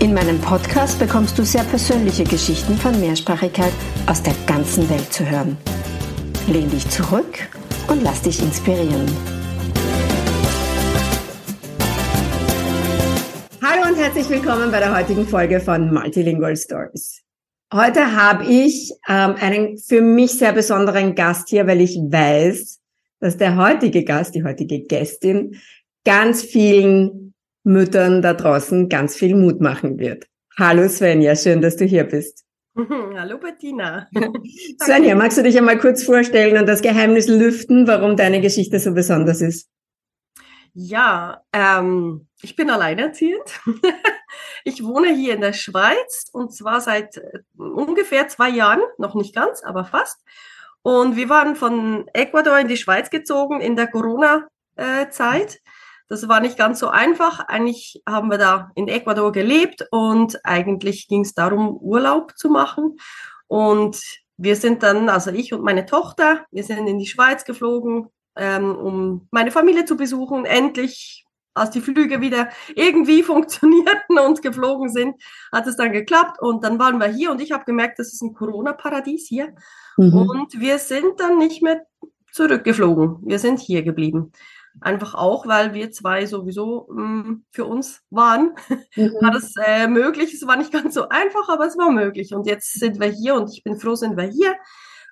In meinem Podcast bekommst du sehr persönliche Geschichten von Mehrsprachigkeit aus der ganzen Welt zu hören. Lehn dich zurück und lass dich inspirieren. Hallo und herzlich willkommen bei der heutigen Folge von Multilingual Stories. Heute habe ich ähm, einen für mich sehr besonderen Gast hier, weil ich weiß, dass der heutige Gast, die heutige Gästin, ganz vielen Müttern da draußen ganz viel Mut machen wird. Hallo Svenja, schön, dass du hier bist. Hallo Bettina. Svenja, magst du dich einmal kurz vorstellen und das Geheimnis lüften, warum deine Geschichte so besonders ist? Ja, ähm, ich bin alleinerziehend. ich wohne hier in der Schweiz und zwar seit äh, ungefähr zwei Jahren, noch nicht ganz, aber fast. Und wir waren von Ecuador in die Schweiz gezogen in der Corona-Zeit. Das war nicht ganz so einfach. Eigentlich haben wir da in Ecuador gelebt und eigentlich ging es darum, Urlaub zu machen. Und wir sind dann, also ich und meine Tochter, wir sind in die Schweiz geflogen, ähm, um meine Familie zu besuchen. Endlich, als die Flüge wieder irgendwie funktionierten und geflogen sind, hat es dann geklappt. Und dann waren wir hier und ich habe gemerkt, das ist ein Corona-Paradies hier. Mhm. Und wir sind dann nicht mehr zurückgeflogen. Wir sind hier geblieben. Einfach auch, weil wir zwei sowieso mh, mm, für uns waren, mhm. war das äh, möglich. Es war nicht ganz so einfach, aber es war möglich. Und jetzt sind wir hier und ich bin froh, sind wir hier,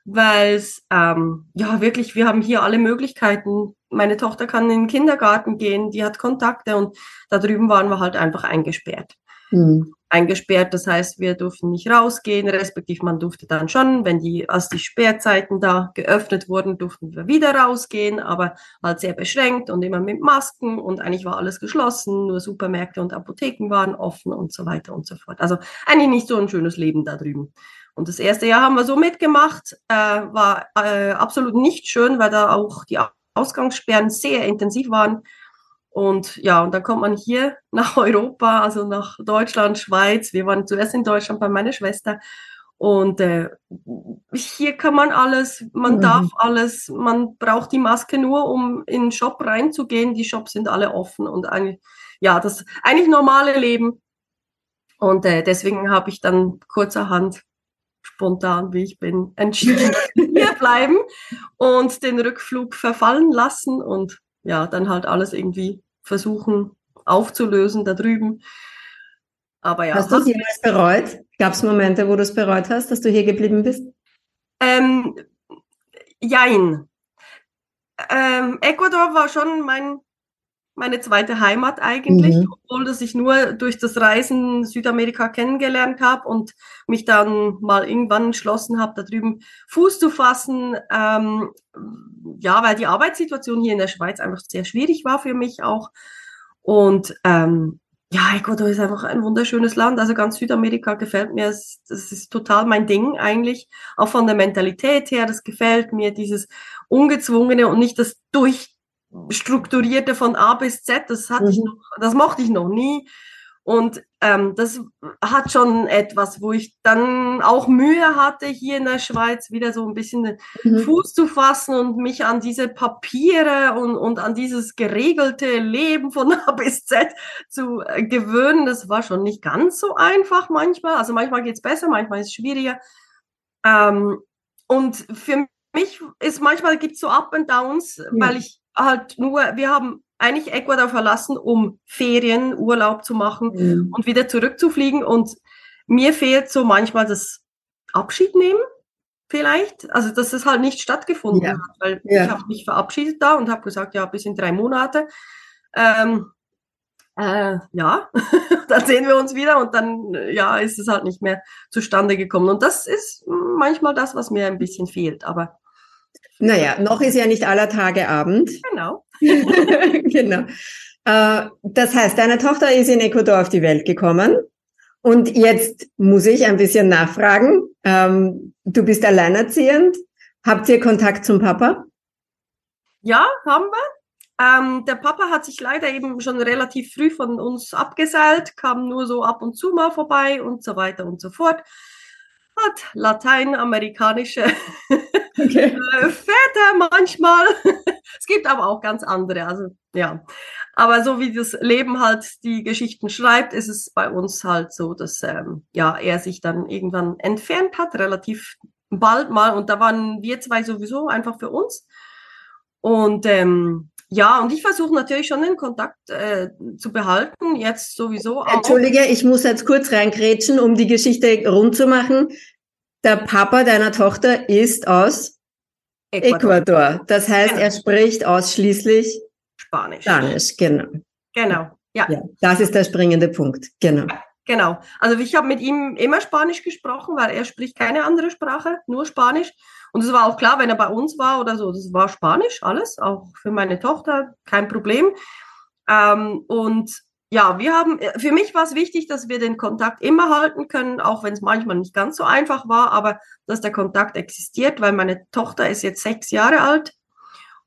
weil es, ähm, ja, wirklich, wir haben hier alle Möglichkeiten. Meine Tochter kann in den Kindergarten gehen, die hat Kontakte und da drüben waren wir halt einfach eingesperrt. Mhm eingesperrt. Das heißt, wir durften nicht rausgehen, respektive man durfte dann schon, wenn die, als die Sperrzeiten da geöffnet wurden, durften wir wieder rausgehen, aber halt sehr beschränkt und immer mit Masken und eigentlich war alles geschlossen, nur Supermärkte und Apotheken waren offen und so weiter und so fort. Also eigentlich nicht so ein schönes Leben da drüben. Und das erste Jahr haben wir so mitgemacht, äh, war äh, absolut nicht schön, weil da auch die Ausgangssperren sehr intensiv waren. Und ja, und dann kommt man hier nach Europa, also nach Deutschland, Schweiz. Wir waren zuerst in Deutschland bei meiner Schwester. Und äh, hier kann man alles, man mhm. darf alles, man braucht die Maske nur, um in den Shop reinzugehen. Die Shops sind alle offen und eigentlich, ja, das eigentlich normale Leben. Und äh, deswegen habe ich dann kurzerhand spontan, wie ich bin, entschieden, hier bleiben und den Rückflug verfallen lassen und ja, dann halt alles irgendwie versuchen aufzulösen da drüben. Aber ja. Hast du es jemals bereut? Gab es Momente, wo du es bereut hast, dass du hier geblieben bist? Ähm, jein. Ähm, Ecuador war schon mein meine zweite Heimat eigentlich, mhm. obwohl dass ich nur durch das Reisen Südamerika kennengelernt habe und mich dann mal irgendwann entschlossen habe, da drüben Fuß zu fassen. Ähm, ja, weil die Arbeitssituation hier in der Schweiz einfach sehr schwierig war für mich auch. Und ähm, ja, Ecuador ist einfach ein wunderschönes Land. Also ganz Südamerika gefällt mir. Das ist total mein Ding eigentlich. Auch von der Mentalität her, das gefällt mir, dieses Ungezwungene und nicht das durch strukturierte von A bis Z, das hatte mhm. ich noch, das mochte ich noch nie. Und ähm, das hat schon etwas, wo ich dann auch Mühe hatte, hier in der Schweiz wieder so ein bisschen den mhm. Fuß zu fassen und mich an diese Papiere und, und an dieses geregelte Leben von A bis Z zu äh, gewöhnen. Das war schon nicht ganz so einfach manchmal. Also manchmal geht's besser, manchmal ist es schwieriger. Ähm, und für mich ist manchmal gibt's so Up and Downs, ja. weil ich halt nur, wir haben eigentlich Ecuador verlassen, um Ferien, Urlaub zu machen mhm. und wieder zurückzufliegen. Und mir fehlt so manchmal das Abschied nehmen, vielleicht. Also, dass es halt nicht stattgefunden ja. hat, weil ja. ich habe mich verabschiedet da und habe gesagt, ja, bis in drei Monate. Ähm, äh, ja, dann sehen wir uns wieder und dann, ja, ist es halt nicht mehr zustande gekommen. Und das ist manchmal das, was mir ein bisschen fehlt. Aber naja, noch ist ja nicht aller Tage Abend. Genau. genau. Äh, das heißt, deine Tochter ist in Ecuador auf die Welt gekommen Und jetzt muss ich ein bisschen nachfragen. Ähm, du bist alleinerziehend. Habt ihr Kontakt zum Papa? Ja, haben wir. Ähm, der Papa hat sich leider eben schon relativ früh von uns abgeseilt, kam nur so ab und zu mal vorbei und so weiter und so fort. Hat lateinamerikanische okay. Äh, Väter manchmal. es gibt aber auch ganz andere. Also ja, aber so wie das Leben halt die Geschichten schreibt, ist es bei uns halt so, dass ähm, ja er sich dann irgendwann entfernt hat, relativ bald mal. Und da waren wir zwei sowieso einfach für uns. Und ähm, ja, und ich versuche natürlich schon den Kontakt äh, zu behalten, jetzt sowieso auch. Entschuldige, ich muss jetzt kurz reingrätschen, um die Geschichte rund zu machen. Der Papa deiner Tochter ist aus Ecuador. Ecuador. Das heißt, genau. er spricht ausschließlich Spanisch. Spanisch, genau. Genau, ja. ja. Das ist der springende Punkt, genau. Genau. Also ich habe mit ihm immer Spanisch gesprochen, weil er spricht keine andere Sprache, nur Spanisch. Und es war auch klar, wenn er bei uns war oder so, das war Spanisch, alles, auch für meine Tochter, kein Problem. Ähm, und ja, wir haben, für mich war es wichtig, dass wir den Kontakt immer halten können, auch wenn es manchmal nicht ganz so einfach war, aber dass der Kontakt existiert, weil meine Tochter ist jetzt sechs Jahre alt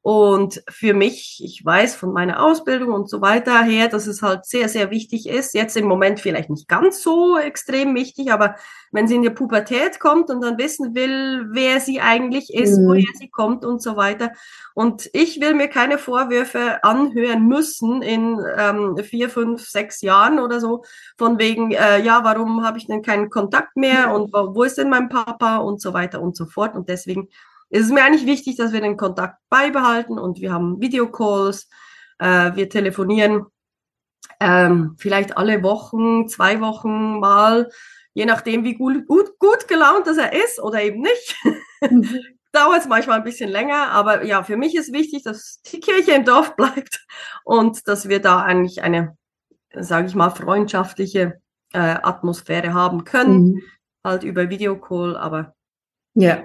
und für mich, ich weiß von meiner Ausbildung und so weiter her, dass es halt sehr, sehr wichtig ist. Jetzt im Moment vielleicht nicht ganz so extrem wichtig, aber wenn sie in die Pubertät kommt und dann wissen will, wer sie eigentlich ist, mhm. woher sie kommt und so weiter. Und ich will mir keine Vorwürfe anhören müssen in ähm, vier, fünf, sechs Jahren oder so, von wegen, äh, ja, warum habe ich denn keinen Kontakt mehr und wo, wo ist denn mein Papa und so weiter und so fort. Und deswegen es ist mir eigentlich wichtig, dass wir den Kontakt beibehalten und wir haben Videocalls, äh, wir telefonieren ähm, vielleicht alle Wochen, zwei Wochen mal, je nachdem, wie gut, gut, gut gelaunt dass er ist oder eben nicht. Mhm. Dauert es manchmal ein bisschen länger, aber ja, für mich ist wichtig, dass die Kirche im Dorf bleibt und dass wir da eigentlich eine, sage ich mal, freundschaftliche äh, Atmosphäre haben können, mhm. halt über Videocall, aber ja.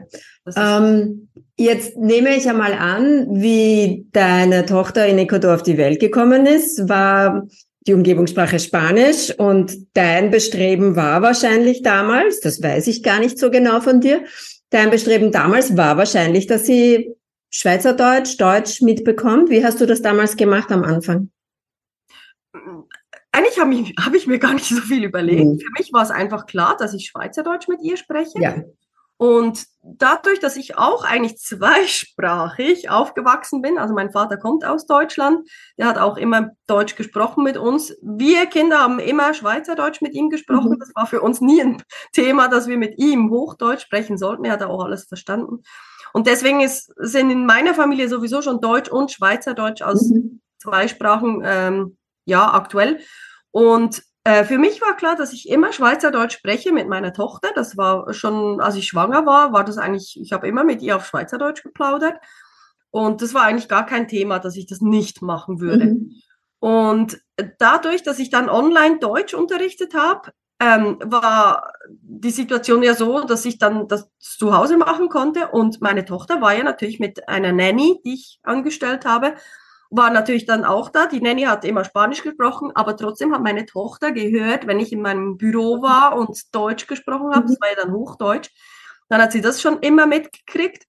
Ähm, jetzt nehme ich einmal an, wie deine Tochter in Ecuador auf die Welt gekommen ist, war die Umgebungssprache Spanisch und dein Bestreben war wahrscheinlich damals, das weiß ich gar nicht so genau von dir, dein Bestreben damals war wahrscheinlich, dass sie Schweizerdeutsch, Deutsch mitbekommt. Wie hast du das damals gemacht am Anfang? Eigentlich habe ich, hab ich mir gar nicht so viel überlegt. Mhm. Für mich war es einfach klar, dass ich Schweizerdeutsch mit ihr spreche. Ja. Und dadurch, dass ich auch eigentlich zweisprachig aufgewachsen bin, also mein Vater kommt aus Deutschland, der hat auch immer Deutsch gesprochen mit uns. Wir Kinder haben immer Schweizerdeutsch mit ihm gesprochen. Mhm. Das war für uns nie ein Thema, dass wir mit ihm Hochdeutsch sprechen sollten. Er hat auch alles verstanden. Und deswegen ist, sind in meiner Familie sowieso schon Deutsch und Schweizerdeutsch als mhm. zwei Sprachen ähm, ja aktuell. Und äh, für mich war klar, dass ich immer Schweizerdeutsch spreche mit meiner Tochter. Das war schon, als ich schwanger war, war das eigentlich, ich habe immer mit ihr auf Schweizerdeutsch geplaudert. Und das war eigentlich gar kein Thema, dass ich das nicht machen würde. Mhm. Und dadurch, dass ich dann online Deutsch unterrichtet habe, ähm, war die Situation ja so, dass ich dann das zu Hause machen konnte. Und meine Tochter war ja natürlich mit einer Nanny, die ich angestellt habe, war natürlich dann auch da. Die Nanny hat immer Spanisch gesprochen, aber trotzdem hat meine Tochter gehört, wenn ich in meinem Büro war und Deutsch gesprochen habe, mhm. das war ja dann Hochdeutsch, dann hat sie das schon immer mitgekriegt.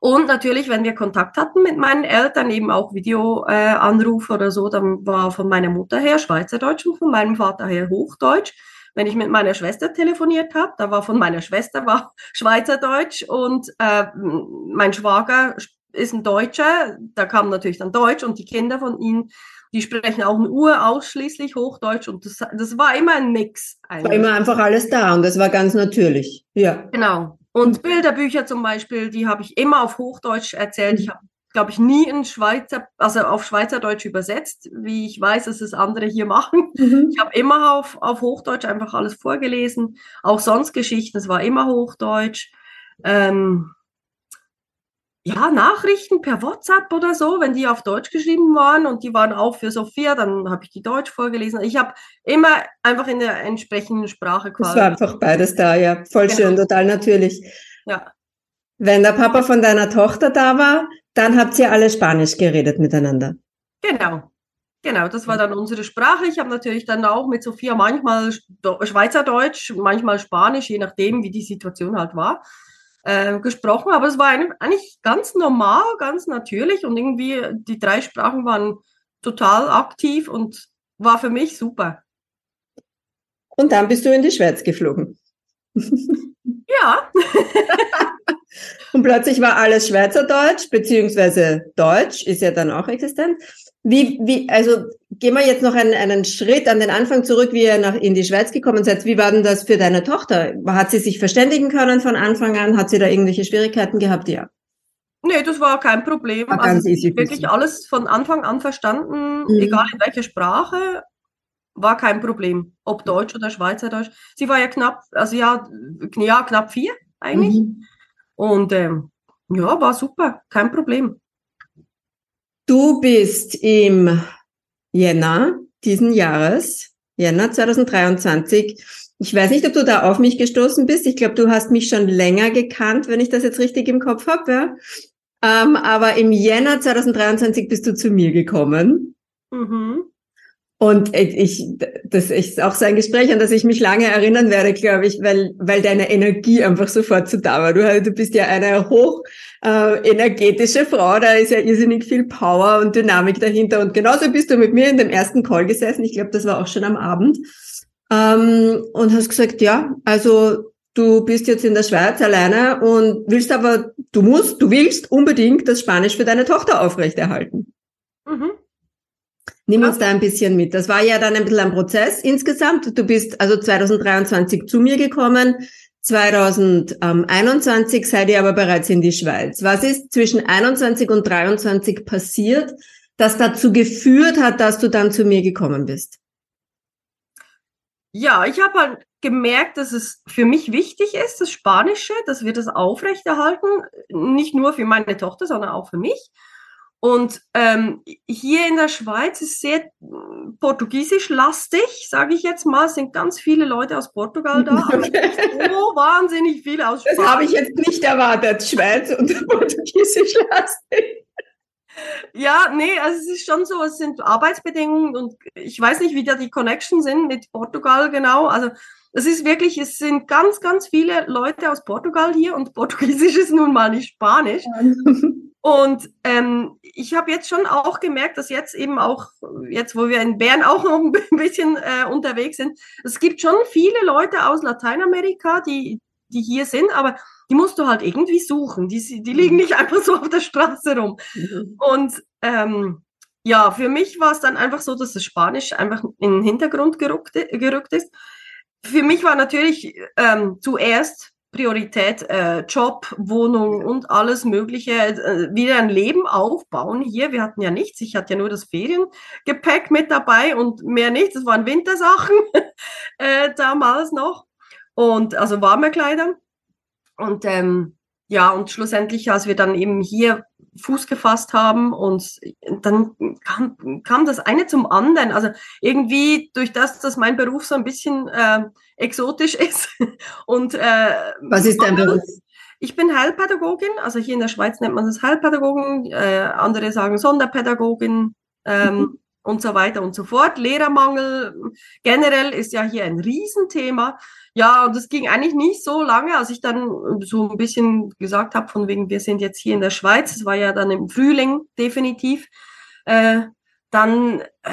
Und natürlich, wenn wir Kontakt hatten mit meinen Eltern, eben auch Videoanrufe äh, oder so, dann war von meiner Mutter her Schweizerdeutsch und von meinem Vater her Hochdeutsch. Wenn ich mit meiner Schwester telefoniert habe, da war von meiner Schwester war Schweizerdeutsch und äh, mein Schwager ist ein Deutscher, da kam natürlich dann Deutsch und die Kinder von ihnen, die sprechen auch in Ur ausschließlich Hochdeutsch und das, das war immer ein Mix. Eigentlich. War immer einfach alles da und das war ganz natürlich. Ja. Genau. Und Bilderbücher zum Beispiel, die habe ich immer auf Hochdeutsch erzählt. Ich habe, glaube ich, nie in Schweizer, also auf Schweizerdeutsch übersetzt, wie ich weiß, dass es andere hier machen. Mhm. Ich habe immer auf, auf Hochdeutsch einfach alles vorgelesen. Auch sonst Geschichten, es war immer Hochdeutsch. Ähm, ja, Nachrichten per WhatsApp oder so, wenn die auf Deutsch geschrieben waren und die waren auch für Sophia, dann habe ich die Deutsch vorgelesen. Ich habe immer einfach in der entsprechenden Sprache quasi. Es war einfach beides da, ja. Voll genau. schön, total natürlich. Ja. Wenn der Papa von deiner Tochter da war, dann habt ihr alle Spanisch geredet miteinander. Genau. Genau, das war dann unsere Sprache. Ich habe natürlich dann auch mit Sophia manchmal Schweizerdeutsch, manchmal Spanisch, je nachdem, wie die Situation halt war, äh, gesprochen. Aber es war eigentlich ganz normal, ganz natürlich und irgendwie die drei Sprachen waren total aktiv und war für mich super. Und dann bist du in die Schweiz geflogen. Ja. und plötzlich war alles Schweizerdeutsch, beziehungsweise Deutsch ist ja dann auch existent. Wie, wie, also gehen wir jetzt noch einen, einen Schritt an den Anfang zurück, wie ihr nach, in die Schweiz gekommen seid. Wie war denn das für deine Tochter? Hat sie sich verständigen können von Anfang an? Hat sie da irgendwelche Schwierigkeiten gehabt? Ja. Nee, das war kein Problem. War also wirklich alles von Anfang an verstanden, mhm. egal in welcher Sprache, war kein Problem. Ob Deutsch oder Schweizerdeutsch. Sie war ja knapp, also ja, ja knapp vier eigentlich. Mhm. Und ähm, ja, war super, kein Problem. Du bist im Jänner diesen Jahres, Jänner 2023. Ich weiß nicht, ob du da auf mich gestoßen bist. Ich glaube, du hast mich schon länger gekannt, wenn ich das jetzt richtig im Kopf habe. Ja? Ähm, aber im Jänner 2023 bist du zu mir gekommen. Mhm. Und ich, das ist auch so ein Gespräch, an das ich mich lange erinnern werde, glaube ich, weil, weil deine Energie einfach sofort so da war. Du, du bist ja eine hoch äh, energetische Frau, da ist ja irrsinnig viel Power und Dynamik dahinter. Und genauso bist du mit mir in dem ersten Call gesessen. Ich glaube, das war auch schon am Abend. Ähm, und hast gesagt, ja, also du bist jetzt in der Schweiz alleine und willst aber, du musst, du willst unbedingt das Spanisch für deine Tochter aufrechterhalten. Mhm. Nimm uns da ein bisschen mit. Das war ja dann ein bisschen ein Prozess insgesamt. Du bist also 2023 zu mir gekommen. 2021 seid ihr aber bereits in die Schweiz. Was ist zwischen 21 und 23 passiert, das dazu geführt hat, dass du dann zu mir gekommen bist? Ja, ich habe halt gemerkt, dass es für mich wichtig ist, das Spanische, dass wir das aufrechterhalten, nicht nur für meine Tochter, sondern auch für mich. Und ähm, hier in der Schweiz ist sehr hm, portugiesisch-lastig, sage ich jetzt mal. Es sind ganz viele Leute aus Portugal da. Okay. So wahnsinnig viele aus Spanien. Das habe ich jetzt nicht erwartet, Schweiz und portugiesisch-lastig. Ja, nee, also es ist schon so, es sind Arbeitsbedingungen und ich weiß nicht, wie da die Connection sind mit Portugal genau. Also es ist wirklich, es sind ganz, ganz viele Leute aus Portugal hier und Portugiesisch ist nun mal nicht Spanisch. Und ähm, ich habe jetzt schon auch gemerkt, dass jetzt eben auch, jetzt wo wir in Bern auch noch ein bisschen äh, unterwegs sind, es gibt schon viele Leute aus Lateinamerika, die, die hier sind, aber die musst du halt irgendwie suchen. Die, die liegen nicht einfach so auf der Straße rum. Mhm. Und ähm, ja, für mich war es dann einfach so, dass das Spanisch einfach in den Hintergrund gerückt, gerückt ist. Für mich war natürlich ähm, zuerst Priorität äh, Job, Wohnung und alles Mögliche, äh, wieder ein Leben aufbauen hier. Wir hatten ja nichts. Ich hatte ja nur das Feriengepäck mit dabei und mehr nichts. Das waren Wintersachen äh, damals noch. Und also warme Kleider. Und ähm, ja, und schlussendlich, als wir dann eben hier Fuß gefasst haben und dann kam, kam das eine zum anderen. Also irgendwie durch das, dass mein Beruf so ein bisschen äh, exotisch ist. Und äh, was ist dein Beruf? Ich bin Heilpädagogin, also hier in der Schweiz nennt man das Heilpädagogin, äh, andere sagen Sonderpädagogin ähm, mhm. Und so weiter und so fort. Lehrermangel generell ist ja hier ein Riesenthema. Ja, und es ging eigentlich nicht so lange, als ich dann so ein bisschen gesagt habe, von wegen, wir sind jetzt hier in der Schweiz, es war ja dann im Frühling definitiv. Äh, dann äh,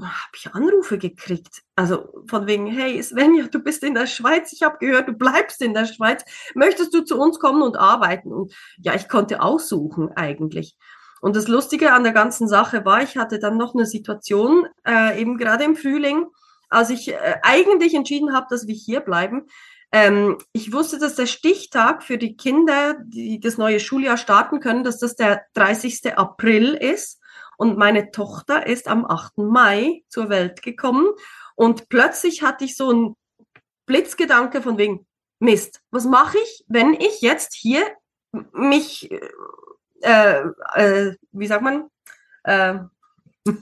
habe ich Anrufe gekriegt. Also von wegen, hey Svenja, du bist in der Schweiz, ich habe gehört, du bleibst in der Schweiz, möchtest du zu uns kommen und arbeiten? Und ja, ich konnte aussuchen eigentlich. Und das Lustige an der ganzen Sache war, ich hatte dann noch eine Situation, äh, eben gerade im Frühling, als ich äh, eigentlich entschieden habe, dass wir hier bleiben. Ähm, ich wusste, dass der Stichtag für die Kinder, die das neue Schuljahr starten können, dass das der 30. April ist. Und meine Tochter ist am 8. Mai zur Welt gekommen. Und plötzlich hatte ich so einen Blitzgedanke von wegen, Mist, was mache ich, wenn ich jetzt hier mich, äh, äh, wie sagt man, äh,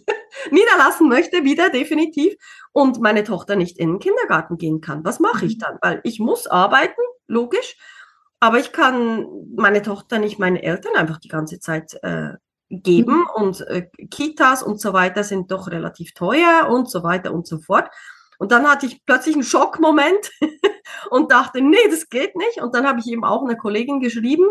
niederlassen möchte, wieder definitiv, und meine Tochter nicht in den Kindergarten gehen kann. Was mache ich mhm. dann? Weil ich muss arbeiten, logisch, aber ich kann meine Tochter nicht meinen Eltern einfach die ganze Zeit äh, geben mhm. und äh, Kitas und so weiter sind doch relativ teuer und so weiter und so fort. Und dann hatte ich plötzlich einen Schockmoment und dachte, nee, das geht nicht. Und dann habe ich eben auch einer Kollegin geschrieben,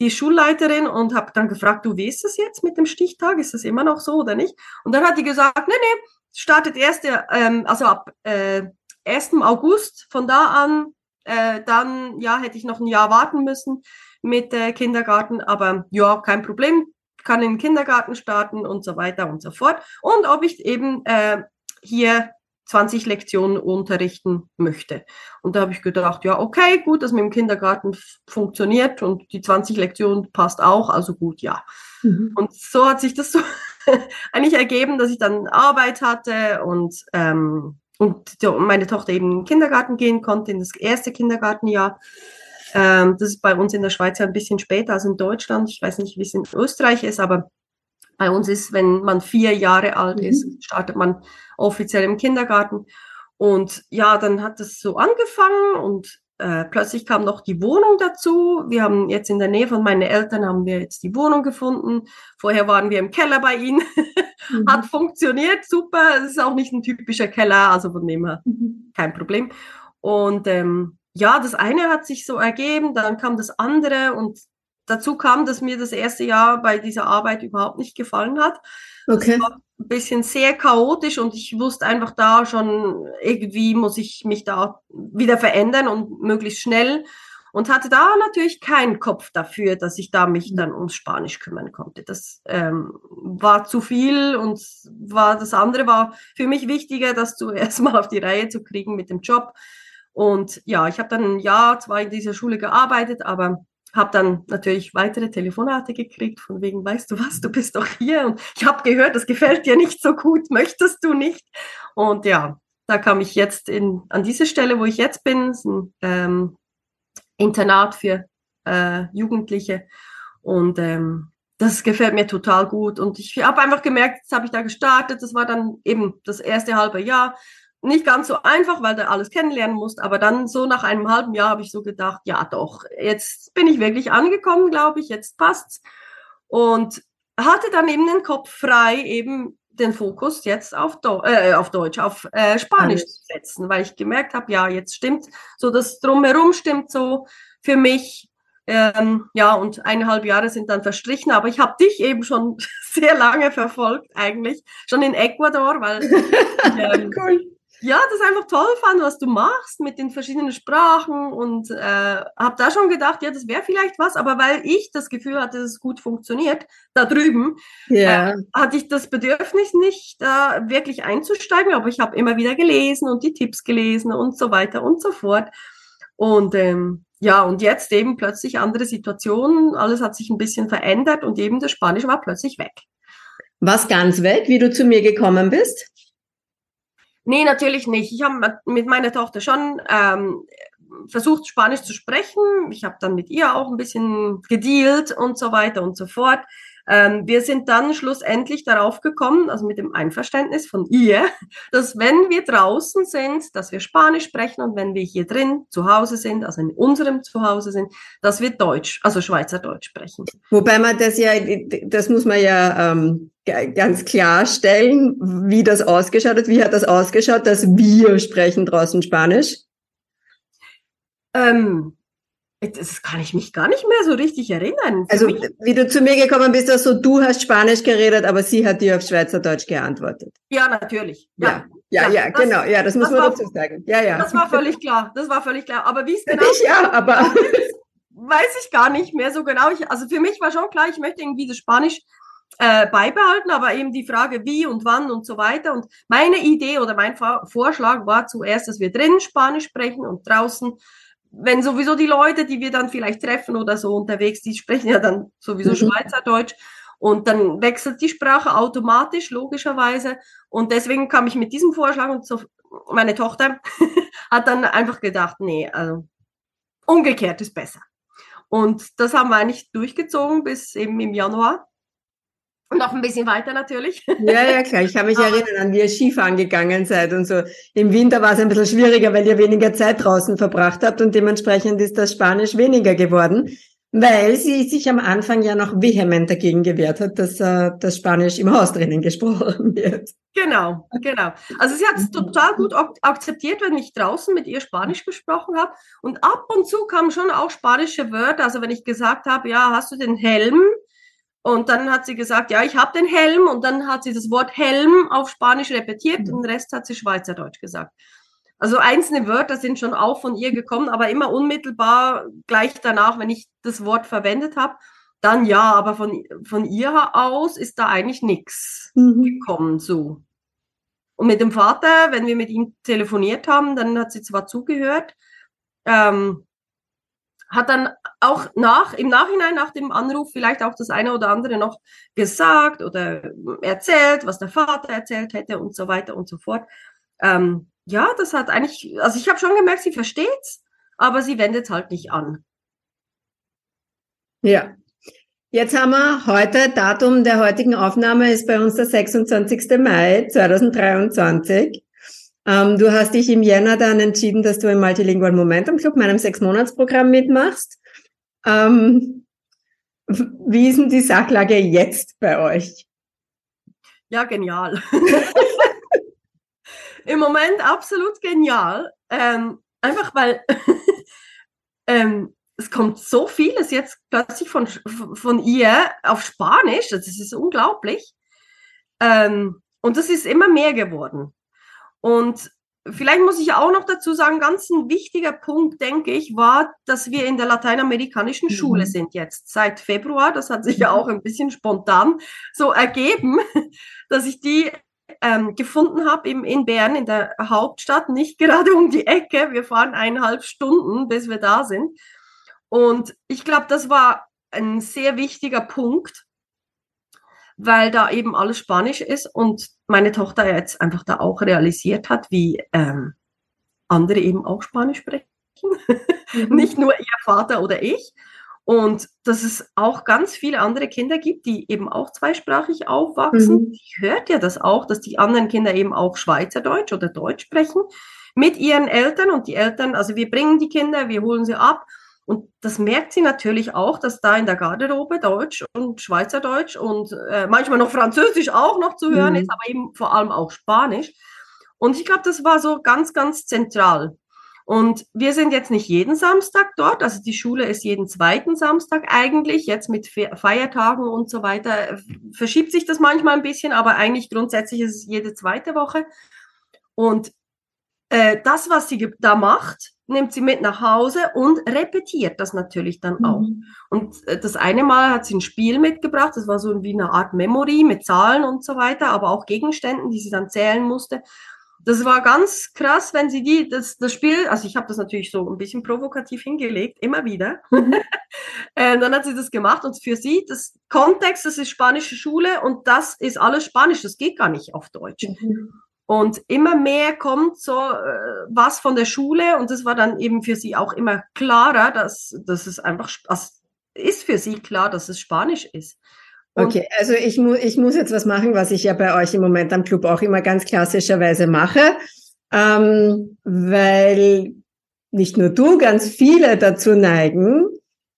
die Schulleiterin, und habe dann gefragt, du, wie ist das jetzt mit dem Stichtag? Ist das immer noch so oder nicht? Und dann hat die gesagt, nee, nee, startet erst, ähm, also ab äh, 1. August, von da an, äh, dann, ja, hätte ich noch ein Jahr warten müssen mit äh, Kindergarten, aber ja, kein Problem, kann in den Kindergarten starten und so weiter und so fort. Und ob ich eben äh, hier 20 Lektionen unterrichten möchte. Und da habe ich gedacht, ja, okay, gut, dass mit dem Kindergarten funktioniert und die 20 Lektionen passt auch, also gut, ja. Mhm. Und so hat sich das so eigentlich ergeben, dass ich dann Arbeit hatte und, ähm, und meine Tochter eben in den Kindergarten gehen konnte, in das erste Kindergartenjahr. Ähm, das ist bei uns in der Schweiz ja ein bisschen später als in Deutschland. Ich weiß nicht, wie es in Österreich ist, aber bei uns ist, wenn man vier Jahre alt mhm. ist, startet man offiziell im Kindergarten. Und ja, dann hat es so angefangen und äh, plötzlich kam noch die Wohnung dazu. Wir haben jetzt in der Nähe von meinen Eltern haben wir jetzt die Wohnung gefunden. Vorher waren wir im Keller bei ihnen. Mhm. Hat funktioniert, super. Es ist auch nicht ein typischer Keller, also von dem her mhm. kein Problem. Und ähm, ja, das eine hat sich so ergeben, dann kam das andere und dazu kam, dass mir das erste Jahr bei dieser Arbeit überhaupt nicht gefallen hat. Okay. Das war ein bisschen sehr chaotisch und ich wusste einfach da schon, irgendwie muss ich mich da wieder verändern und möglichst schnell und hatte da natürlich keinen Kopf dafür, dass ich da mich dann ums Spanisch kümmern konnte. Das ähm, war zu viel und war das andere war für mich wichtiger, das zuerst mal auf die Reihe zu kriegen mit dem Job. Und ja, ich habe dann ein Jahr, zwei in dieser Schule gearbeitet, aber habe dann natürlich weitere Telefonate gekriegt, von wegen, weißt du was, du bist doch hier und ich habe gehört, das gefällt dir nicht so gut, möchtest du nicht? Und ja, da kam ich jetzt in, an diese Stelle, wo ich jetzt bin, ist ein ähm, Internat für äh, Jugendliche. Und ähm, das gefällt mir total gut. Und ich habe einfach gemerkt, jetzt habe ich da gestartet, das war dann eben das erste halbe Jahr, nicht ganz so einfach, weil du alles kennenlernen musst, aber dann so nach einem halben Jahr habe ich so gedacht, ja doch, jetzt bin ich wirklich angekommen, glaube ich, jetzt passt's. Und hatte dann eben den Kopf frei, eben den Fokus jetzt auf, Do äh, auf Deutsch, auf äh, Spanisch zu setzen, weil ich gemerkt habe, ja, jetzt stimmt so, das Drumherum stimmt so für mich. Ähm, ja, und eineinhalb Jahre sind dann verstrichen, aber ich habe dich eben schon sehr lange verfolgt, eigentlich, schon in Ecuador, weil ähm, cool ja, das einfach toll fand, was du machst mit den verschiedenen Sprachen und äh, habe da schon gedacht, ja, das wäre vielleicht was, aber weil ich das Gefühl hatte, dass es gut funktioniert da drüben, yeah. äh, hatte ich das Bedürfnis nicht, da äh, wirklich einzusteigen, aber ich habe immer wieder gelesen und die Tipps gelesen und so weiter und so fort. Und ähm, ja, und jetzt eben plötzlich andere Situationen, alles hat sich ein bisschen verändert und eben das Spanisch war plötzlich weg. Was ganz weg, wie du zu mir gekommen bist? Nee, natürlich nicht. Ich habe mit meiner Tochter schon ähm, versucht, Spanisch zu sprechen. Ich habe dann mit ihr auch ein bisschen gedealt und so weiter und so fort. Ähm, wir sind dann schlussendlich darauf gekommen, also mit dem Einverständnis von ihr, dass wenn wir draußen sind, dass wir Spanisch sprechen und wenn wir hier drin zu Hause sind, also in unserem Zuhause sind, dass wir Deutsch, also Schweizerdeutsch sprechen. Wobei man das ja, das muss man ja ähm, ganz klarstellen, wie das ausgeschaut hat. Wie hat das ausgeschaut, dass wir sprechen draußen Spanisch? Ähm, das kann ich mich gar nicht mehr so richtig erinnern. also, wie du zu mir gekommen bist, also du hast Spanisch geredet, aber sie hat dir auf Schweizerdeutsch geantwortet. Ja, natürlich. Ja, ja, ja, ja das, genau. Ja, das muss das man war, dazu sagen. Ja, ja. Das war völlig klar. Das war völlig klar. Aber wie es genau ich, ja, aber weiß ich gar nicht mehr so genau. Ich, also für mich war schon klar, ich möchte irgendwie das Spanisch äh, beibehalten, aber eben die Frage, wie und wann und so weiter. Und meine Idee oder mein Vorschlag war zuerst, dass wir drinnen Spanisch sprechen und draußen wenn sowieso die Leute, die wir dann vielleicht treffen oder so unterwegs, die sprechen ja dann sowieso mhm. Schweizerdeutsch und dann wechselt die Sprache automatisch, logischerweise. Und deswegen kam ich mit diesem Vorschlag und so, meine Tochter hat dann einfach gedacht, nee, also umgekehrt ist besser. Und das haben wir eigentlich durchgezogen bis eben im Januar. Noch ein bisschen weiter natürlich. Ja, ja, klar. Ich kann mich erinnern, an wie ihr Skifahren gegangen seid und so. Im Winter war es ein bisschen schwieriger, weil ihr weniger Zeit draußen verbracht habt und dementsprechend ist das Spanisch weniger geworden. Weil sie sich am Anfang ja noch vehement dagegen gewehrt hat, dass äh, das Spanisch im Haus drinnen gesprochen wird. Genau, genau. Also sie hat es total gut akzeptiert, wenn ich draußen mit ihr Spanisch gesprochen habe. Und ab und zu kamen schon auch spanische Wörter. Also wenn ich gesagt habe, ja, hast du den Helm? Und dann hat sie gesagt, ja, ich habe den Helm. Und dann hat sie das Wort Helm auf Spanisch repetiert und den Rest hat sie Schweizerdeutsch gesagt. Also einzelne Wörter sind schon auch von ihr gekommen, aber immer unmittelbar gleich danach, wenn ich das Wort verwendet habe, dann ja, aber von, von ihr aus ist da eigentlich nichts mhm. gekommen so. Und mit dem Vater, wenn wir mit ihm telefoniert haben, dann hat sie zwar zugehört, ähm, hat dann auch nach, im Nachhinein nach dem Anruf vielleicht auch das eine oder andere noch gesagt oder erzählt, was der Vater erzählt hätte und so weiter und so fort. Ähm, ja, das hat eigentlich, also ich habe schon gemerkt, sie versteht's, aber sie wendet es halt nicht an. Ja. Jetzt haben wir heute, Datum der heutigen Aufnahme ist bei uns der 26. Mai 2023. Ähm, du hast dich im Jänner dann entschieden, dass du im Multilingual Momentum Club, meinem Sechs-Monats-Programm mitmachst. Ähm, wie ist denn die Sachlage jetzt bei euch? Ja, genial. im Moment absolut genial. Ähm, einfach weil ähm, es kommt so vieles jetzt plötzlich von, von ihr auf Spanisch. Das ist unglaublich. Ähm, und das ist immer mehr geworden. Und vielleicht muss ich auch noch dazu sagen, ganz ein wichtiger Punkt, denke ich, war, dass wir in der lateinamerikanischen mhm. Schule sind jetzt seit Februar. Das hat sich ja auch ein bisschen spontan so ergeben, dass ich die ähm, gefunden habe im, in Bern, in der Hauptstadt, nicht gerade um die Ecke. Wir fahren eineinhalb Stunden, bis wir da sind. Und ich glaube, das war ein sehr wichtiger Punkt, weil da eben alles Spanisch ist und meine Tochter jetzt einfach da auch realisiert hat, wie ähm, andere eben auch Spanisch sprechen. Mhm. Nicht nur ihr Vater oder ich. Und dass es auch ganz viele andere Kinder gibt, die eben auch zweisprachig aufwachsen. Mhm. Ich hört ja das auch, dass die anderen Kinder eben auch Schweizerdeutsch oder Deutsch sprechen mit ihren Eltern und die Eltern, also wir bringen die Kinder, wir holen sie ab und das merkt sie natürlich auch, dass da in der Garderobe Deutsch und Schweizerdeutsch und äh, manchmal noch Französisch auch noch zu hören mhm. ist, aber eben vor allem auch Spanisch. Und ich glaube, das war so ganz, ganz zentral. Und wir sind jetzt nicht jeden Samstag dort, also die Schule ist jeden zweiten Samstag eigentlich, jetzt mit Feiertagen und so weiter, verschiebt sich das manchmal ein bisschen, aber eigentlich grundsätzlich ist es jede zweite Woche. Und äh, das, was sie da macht, nimmt sie mit nach Hause und repetiert das natürlich dann auch. Mhm. Und äh, das eine Mal hat sie ein Spiel mitgebracht, das war so wie eine Art Memory mit Zahlen und so weiter, aber auch Gegenständen, die sie dann zählen musste das war ganz krass, wenn sie die, das, das Spiel, also ich habe das natürlich so ein bisschen provokativ hingelegt, immer wieder. Mhm. äh, dann hat sie das gemacht und für sie, das Kontext, das ist spanische Schule und das ist alles Spanisch, das geht gar nicht auf Deutsch. Mhm. Und immer mehr kommt so äh, was von der Schule und das war dann eben für sie auch immer klarer, dass, dass es einfach, also ist für sie klar, dass es Spanisch ist. Okay, also ich, mu ich muss jetzt was machen, was ich ja bei euch im Moment am Club auch immer ganz klassischerweise mache, ähm, weil nicht nur du, ganz viele dazu neigen,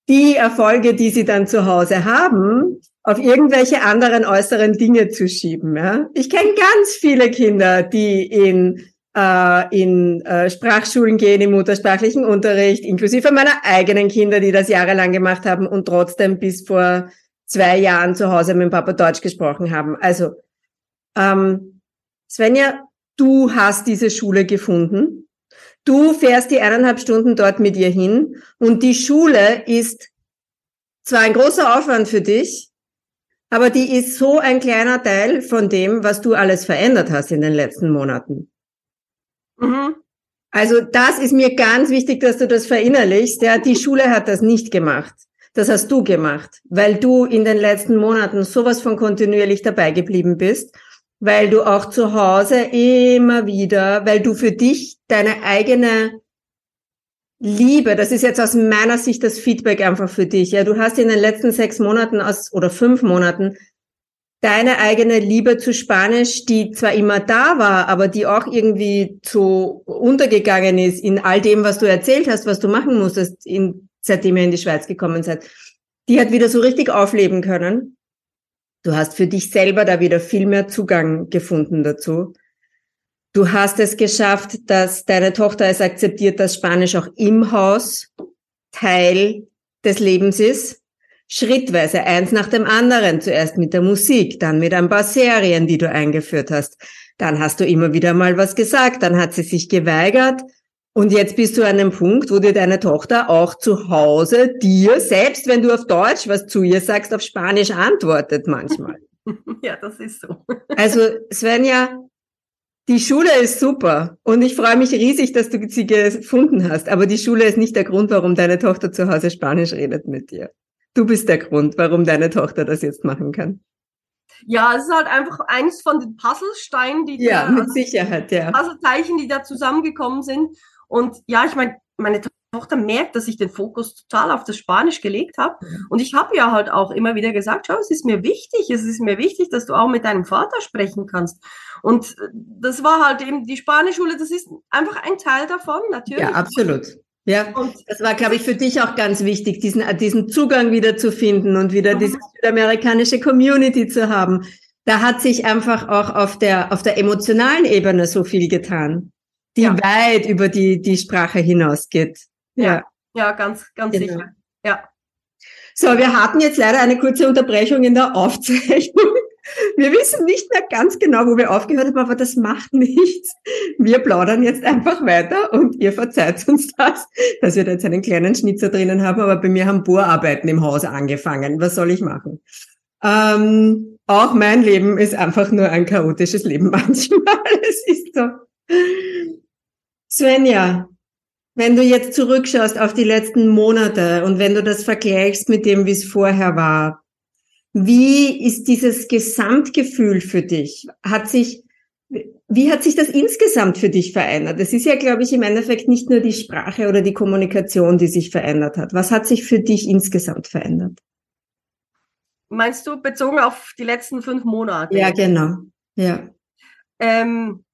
die Erfolge, die sie dann zu Hause haben, auf irgendwelche anderen äußeren Dinge zu schieben. Ja? Ich kenne ganz viele Kinder, die in äh, in äh, Sprachschulen gehen, im muttersprachlichen Unterricht, inklusive meiner eigenen Kinder, die das jahrelang gemacht haben und trotzdem bis vor zwei Jahren zu Hause mit dem Papa Deutsch gesprochen haben. Also, ähm, Svenja, du hast diese Schule gefunden. Du fährst die eineinhalb Stunden dort mit ihr hin und die Schule ist zwar ein großer Aufwand für dich, aber die ist so ein kleiner Teil von dem, was du alles verändert hast in den letzten Monaten. Mhm. Also das ist mir ganz wichtig, dass du das verinnerlichst. Ja, die Schule hat das nicht gemacht. Das hast du gemacht, weil du in den letzten Monaten sowas von kontinuierlich dabei geblieben bist, weil du auch zu Hause immer wieder, weil du für dich deine eigene Liebe, das ist jetzt aus meiner Sicht das Feedback einfach für dich. Ja, du hast in den letzten sechs Monaten aus, oder fünf Monaten deine eigene Liebe zu Spanisch, die zwar immer da war, aber die auch irgendwie zu untergegangen ist in all dem, was du erzählt hast, was du machen musstest, in seitdem ihr in die Schweiz gekommen seid, die hat wieder so richtig aufleben können. Du hast für dich selber da wieder viel mehr Zugang gefunden dazu. Du hast es geschafft, dass deine Tochter es akzeptiert, dass Spanisch auch im Haus Teil des Lebens ist. Schrittweise eins nach dem anderen. Zuerst mit der Musik, dann mit ein paar Serien, die du eingeführt hast. Dann hast du immer wieder mal was gesagt, dann hat sie sich geweigert. Und jetzt bist du an einem Punkt, wo dir deine Tochter auch zu Hause dir, selbst wenn du auf Deutsch was zu ihr sagst, auf Spanisch antwortet manchmal. Ja, das ist so. Also Svenja, die Schule ist super und ich freue mich riesig, dass du sie gefunden hast. Aber die Schule ist nicht der Grund, warum deine Tochter zu Hause Spanisch redet mit dir. Du bist der Grund, warum deine Tochter das jetzt machen kann. Ja, es ist halt einfach eins von den Puzzlesteinen, die ja, da, mit Sicherheit, ja. Puzzleteilchen, die da zusammengekommen sind. Und ja, ich meine, meine Tochter merkt, dass ich den Fokus total auf das Spanisch gelegt habe. Und ich habe ja halt auch immer wieder gesagt, schau, es ist mir wichtig, es ist mir wichtig, dass du auch mit deinem Vater sprechen kannst. Und das war halt eben die Spanischschule, das ist einfach ein Teil davon, natürlich. Ja, absolut. Ja, und das war, glaube ich, für dich auch ganz wichtig, diesen, diesen Zugang wieder zu finden und wieder mhm. diese südamerikanische Community zu haben. Da hat sich einfach auch auf der, auf der emotionalen Ebene so viel getan, die ja. weit über die, die Sprache hinausgeht. Ja, ja, ganz, ganz genau. sicher. Ja. So, wir hatten jetzt leider eine kurze Unterbrechung in der Aufzeichnung. Wir wissen nicht mehr ganz genau, wo wir aufgehört haben, aber das macht nichts. Wir plaudern jetzt einfach weiter und ihr verzeiht uns das, dass wir da jetzt einen kleinen Schnitzer drinnen haben, aber bei mir haben Bohrarbeiten im Haus angefangen. Was soll ich machen? Ähm, auch mein Leben ist einfach nur ein chaotisches Leben manchmal. Es ist so. Svenja, wenn du jetzt zurückschaust auf die letzten Monate und wenn du das vergleichst mit dem, wie es vorher war, wie ist dieses Gesamtgefühl für dich? Hat sich, wie hat sich das insgesamt für dich verändert? Es ist ja, glaube ich, im Endeffekt nicht nur die Sprache oder die Kommunikation, die sich verändert hat. Was hat sich für dich insgesamt verändert? Meinst du bezogen auf die letzten fünf Monate? Ja, genau. Ja. Ähm,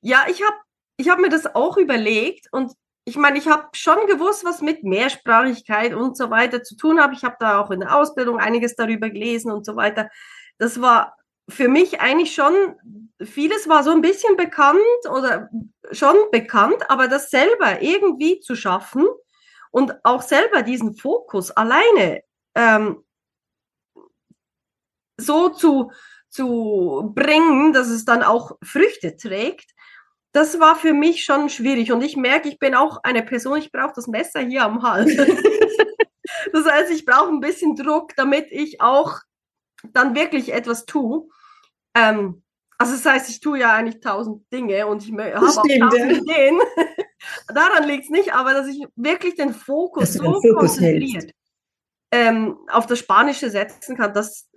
ja, ich habe ich hab mir das auch überlegt und ich meine, ich habe schon gewusst, was mit Mehrsprachigkeit und so weiter zu tun habe. Ich habe da auch in der Ausbildung einiges darüber gelesen und so weiter. Das war für mich eigentlich schon, vieles war so ein bisschen bekannt oder schon bekannt, aber das selber irgendwie zu schaffen und auch selber diesen Fokus alleine ähm, so zu, zu bringen, dass es dann auch Früchte trägt, das war für mich schon schwierig. Und ich merke, ich bin auch eine Person, ich brauche das Messer hier am Hals. das heißt, ich brauche ein bisschen Druck, damit ich auch dann wirklich etwas tue. Ähm, also das heißt, ich tue ja eigentlich tausend Dinge und ich habe auch tausend. Ideen. Daran liegt es nicht, aber dass ich wirklich den Fokus so Fokus konzentriert ähm, auf das Spanische setzen kann, das,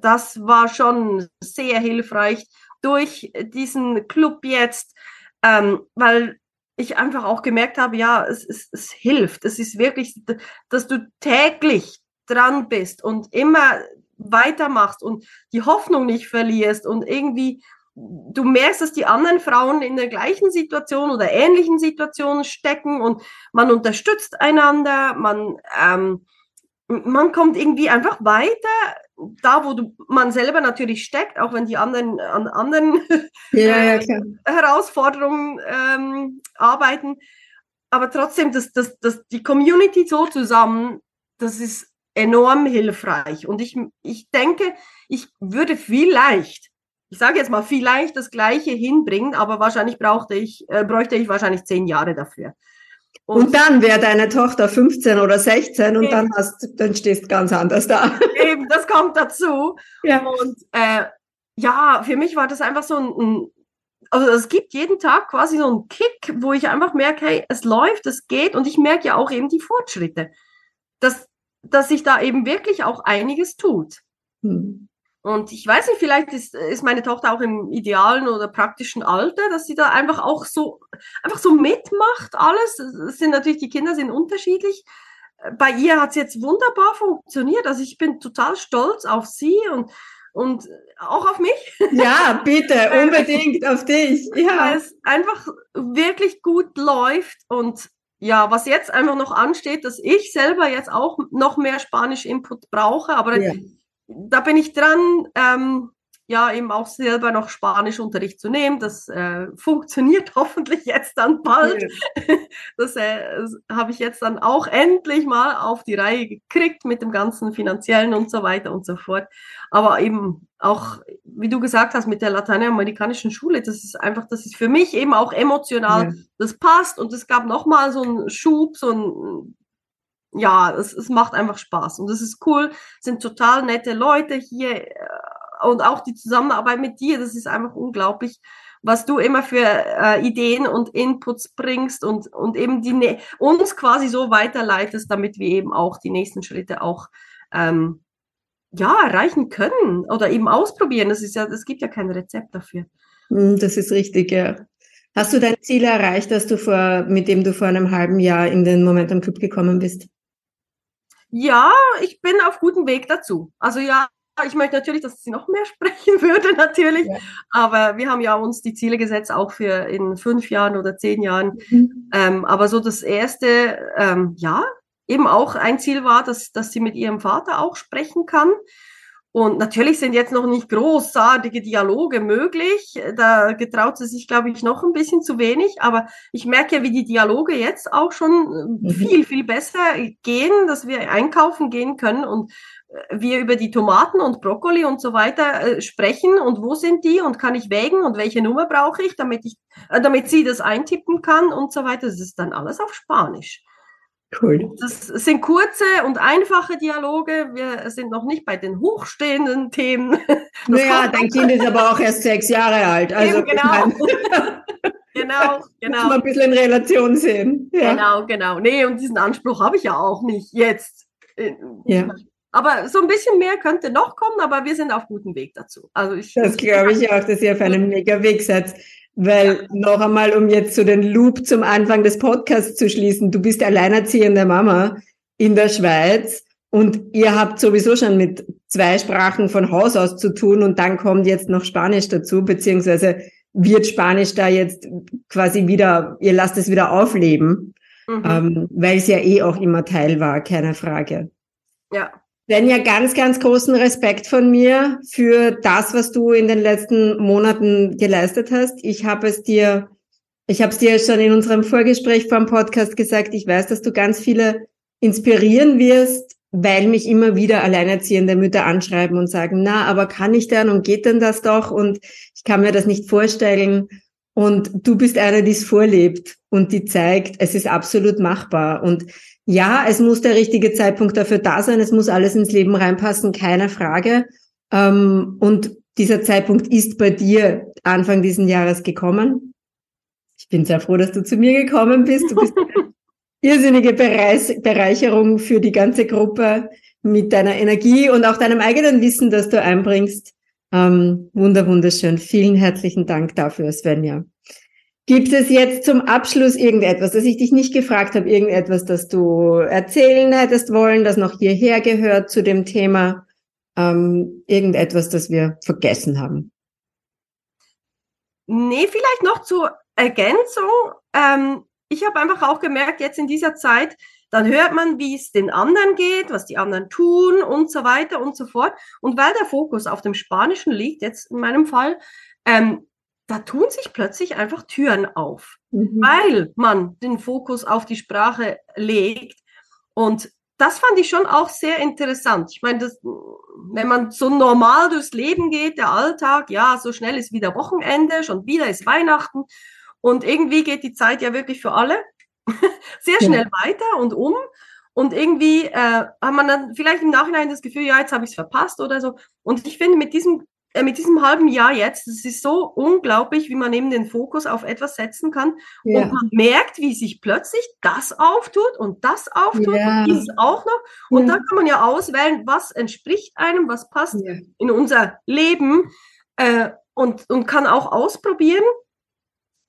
das war schon sehr hilfreich durch diesen Club jetzt ähm, weil ich einfach auch gemerkt habe, ja, es, es, es hilft. Es ist wirklich, dass du täglich dran bist und immer weitermachst und die Hoffnung nicht verlierst und irgendwie du merkst, dass die anderen Frauen in der gleichen Situation oder ähnlichen Situationen stecken und man unterstützt einander, man, ähm, man kommt irgendwie einfach weiter da, wo du, man selber natürlich steckt, auch wenn die anderen an anderen ja, ja, Herausforderungen ähm, arbeiten. Aber trotzdem, das, das, das, die Community so zusammen, das ist enorm hilfreich. Und ich, ich denke, ich würde vielleicht, ich sage jetzt mal, vielleicht das Gleiche hinbringen, aber wahrscheinlich brauchte ich, äh, bräuchte ich wahrscheinlich zehn Jahre dafür. Und, und dann wäre deine Tochter 15 oder 16 und eben. dann hast, dann stehst ganz anders da. Eben, das kommt dazu. Ja. Und äh, ja, für mich war das einfach so ein, ein also es gibt jeden Tag quasi so einen Kick, wo ich einfach merke, hey, es läuft, es geht und ich merke ja auch eben die Fortschritte, dass, dass sich da eben wirklich auch einiges tut. Hm. Und ich weiß nicht, vielleicht ist, ist meine Tochter auch im idealen oder praktischen Alter, dass sie da einfach auch so, einfach so mitmacht alles. Es sind natürlich, die Kinder sind unterschiedlich. Bei ihr hat es jetzt wunderbar funktioniert. Also ich bin total stolz auf sie und, und auch auf mich. Ja, bitte, unbedingt auf dich. Ja. Weil es einfach wirklich gut läuft und ja, was jetzt einfach noch ansteht, dass ich selber jetzt auch noch mehr Spanisch-Input brauche, aber ja. Da bin ich dran, ähm, ja, eben auch selber noch Spanischunterricht zu nehmen. Das äh, funktioniert hoffentlich jetzt dann bald. Ja. Das äh, habe ich jetzt dann auch endlich mal auf die Reihe gekriegt mit dem ganzen finanziellen und so weiter und so fort. Aber eben auch, wie du gesagt hast, mit der lateinamerikanischen Schule, das ist einfach, das ist für mich eben auch emotional, ja. das passt und es gab nochmal so einen Schub, so ein ja, es, es macht einfach Spaß und es ist cool, sind total nette Leute hier äh, und auch die Zusammenarbeit mit dir, das ist einfach unglaublich, was du immer für äh, Ideen und Inputs bringst und, und eben die, uns quasi so weiterleitest, damit wir eben auch die nächsten Schritte auch ähm, ja, erreichen können oder eben ausprobieren. Das ist ja, es gibt ja kein Rezept dafür. Hm, das ist richtig, ja. Hast du dein Ziel erreicht, dass du vor, mit dem du vor einem halben Jahr in den Momentum Club gekommen bist? Ja, ich bin auf gutem Weg dazu. Also ja, ich möchte natürlich, dass sie noch mehr sprechen würde, natürlich. Ja. Aber wir haben ja uns die Ziele gesetzt, auch für in fünf Jahren oder zehn Jahren. Mhm. Ähm, aber so das erste, ähm, ja, eben auch ein Ziel war, dass, dass sie mit ihrem Vater auch sprechen kann. Und natürlich sind jetzt noch nicht großartige Dialoge möglich. Da getraut sie sich, glaube ich, noch ein bisschen zu wenig. Aber ich merke ja, wie die Dialoge jetzt auch schon mhm. viel, viel besser gehen, dass wir einkaufen gehen können und wir über die Tomaten und Brokkoli und so weiter äh, sprechen und wo sind die und kann ich wägen und welche Nummer brauche ich, damit ich, äh, damit sie das eintippen kann und so weiter. Das ist dann alles auf Spanisch. Cool. Das sind kurze und einfache Dialoge. Wir sind noch nicht bei den hochstehenden Themen. Das naja, dein Kind ist aber auch erst sechs Jahre alt. Also genau. genau, genau. Muss man ein bisschen in Relation sehen. Ja. Genau, genau. Nee, und diesen Anspruch habe ich ja auch nicht jetzt. Ja. Aber so ein bisschen mehr könnte noch kommen, aber wir sind auf gutem Weg dazu. Also ich, das glaube ich auch, dass ihr auf einem mega Weg seid. Weil ja. noch einmal, um jetzt so den Loop zum Anfang des Podcasts zu schließen, du bist alleinerziehende Mama in der Schweiz und ihr habt sowieso schon mit zwei Sprachen von Haus aus zu tun und dann kommt jetzt noch Spanisch dazu, beziehungsweise wird Spanisch da jetzt quasi wieder, ihr lasst es wieder aufleben, mhm. ähm, weil es ja eh auch immer Teil war, keine Frage. Ja, Svenja, ganz, ganz großen Respekt von mir für das, was du in den letzten Monaten geleistet hast. Ich habe es dir, ich habe es dir schon in unserem Vorgespräch vom Podcast gesagt. Ich weiß, dass du ganz viele inspirieren wirst, weil mich immer wieder alleinerziehende Mütter anschreiben und sagen, na, aber kann ich denn und geht denn das doch? Und ich kann mir das nicht vorstellen. Und du bist eine, die es vorlebt und die zeigt, es ist absolut machbar. Und ja, es muss der richtige Zeitpunkt dafür da sein. Es muss alles ins Leben reinpassen, keine Frage. Ähm, und dieser Zeitpunkt ist bei dir Anfang diesen Jahres gekommen. Ich bin sehr froh, dass du zu mir gekommen bist. Du bist eine irrsinnige Bereicherung für die ganze Gruppe mit deiner Energie und auch deinem eigenen Wissen, das du einbringst. Ähm, wunder, wunderschön. Vielen herzlichen Dank dafür, Svenja. Gibt es jetzt zum Abschluss irgendetwas, das ich dich nicht gefragt habe, irgendetwas, das du erzählen hättest wollen, das noch hierher gehört zu dem Thema? Ähm, irgendetwas, das wir vergessen haben? Nee, vielleicht noch zur Ergänzung. Ähm, ich habe einfach auch gemerkt, jetzt in dieser Zeit, dann hört man, wie es den anderen geht, was die anderen tun und so weiter und so fort. Und weil der Fokus auf dem Spanischen liegt, jetzt in meinem Fall, ähm, da tun sich plötzlich einfach Türen auf, mhm. weil man den Fokus auf die Sprache legt. Und das fand ich schon auch sehr interessant. Ich meine, das, wenn man so normal durchs Leben geht, der Alltag, ja, so schnell ist wieder Wochenende, schon wieder ist Weihnachten. Und irgendwie geht die Zeit ja wirklich für alle sehr schnell ja. weiter und um. Und irgendwie äh, hat man dann vielleicht im Nachhinein das Gefühl, ja, jetzt habe ich es verpasst oder so. Und ich finde, mit diesem mit diesem halben Jahr jetzt, es ist so unglaublich, wie man eben den Fokus auf etwas setzen kann. Ja. Und man merkt, wie sich plötzlich das auftut und das auftut ja. und dieses auch noch. Und ja. dann kann man ja auswählen, was entspricht einem, was passt in unser Leben äh, und, und kann auch ausprobieren.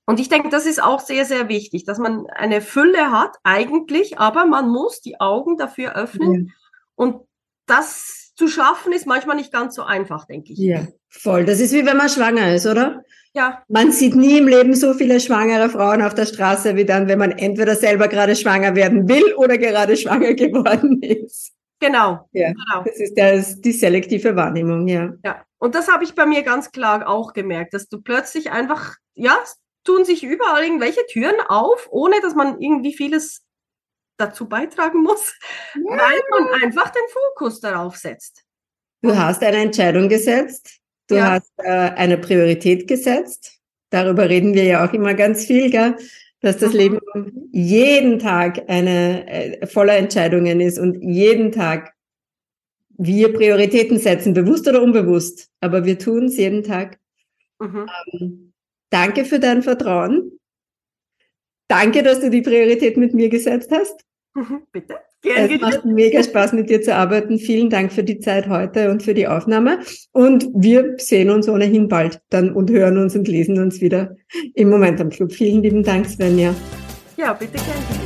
Und ich denke, das ist auch sehr, sehr wichtig, dass man eine Fülle hat, eigentlich, aber man muss die Augen dafür öffnen. Und das zu schaffen, ist manchmal nicht ganz so einfach, denke ich. Ja, voll. Das ist wie wenn man schwanger ist, oder? Ja. Man sieht nie im Leben so viele schwangere Frauen auf der Straße wie dann, wenn man entweder selber gerade schwanger werden will oder gerade schwanger geworden ist. Genau. Ja, genau. Das ist das, die selektive Wahrnehmung, ja. Ja, und das habe ich bei mir ganz klar auch gemerkt, dass du plötzlich einfach, ja, tun sich überall irgendwelche Türen auf, ohne dass man irgendwie vieles dazu beitragen muss, ja. weil man einfach den Fokus darauf setzt. Du hast eine Entscheidung gesetzt, du ja. hast äh, eine Priorität gesetzt. Darüber reden wir ja auch immer ganz viel, gell? dass das. Leben jeden Tag eine äh, voller Entscheidungen ist und jeden Tag wir Prioritäten setzen, bewusst oder unbewusst, aber wir tun es jeden Tag. Mhm. Ähm, danke für dein Vertrauen. Danke, dass du die Priorität mit mir gesetzt hast. Mhm, bitte. Gerne. Es macht mega Spaß, mit dir zu arbeiten. Vielen Dank für die Zeit heute und für die Aufnahme. Und wir sehen uns ohnehin bald dann und hören uns und lesen uns wieder im Moment am Club. Vielen lieben Dank, Svenja. Ja, bitte gerne.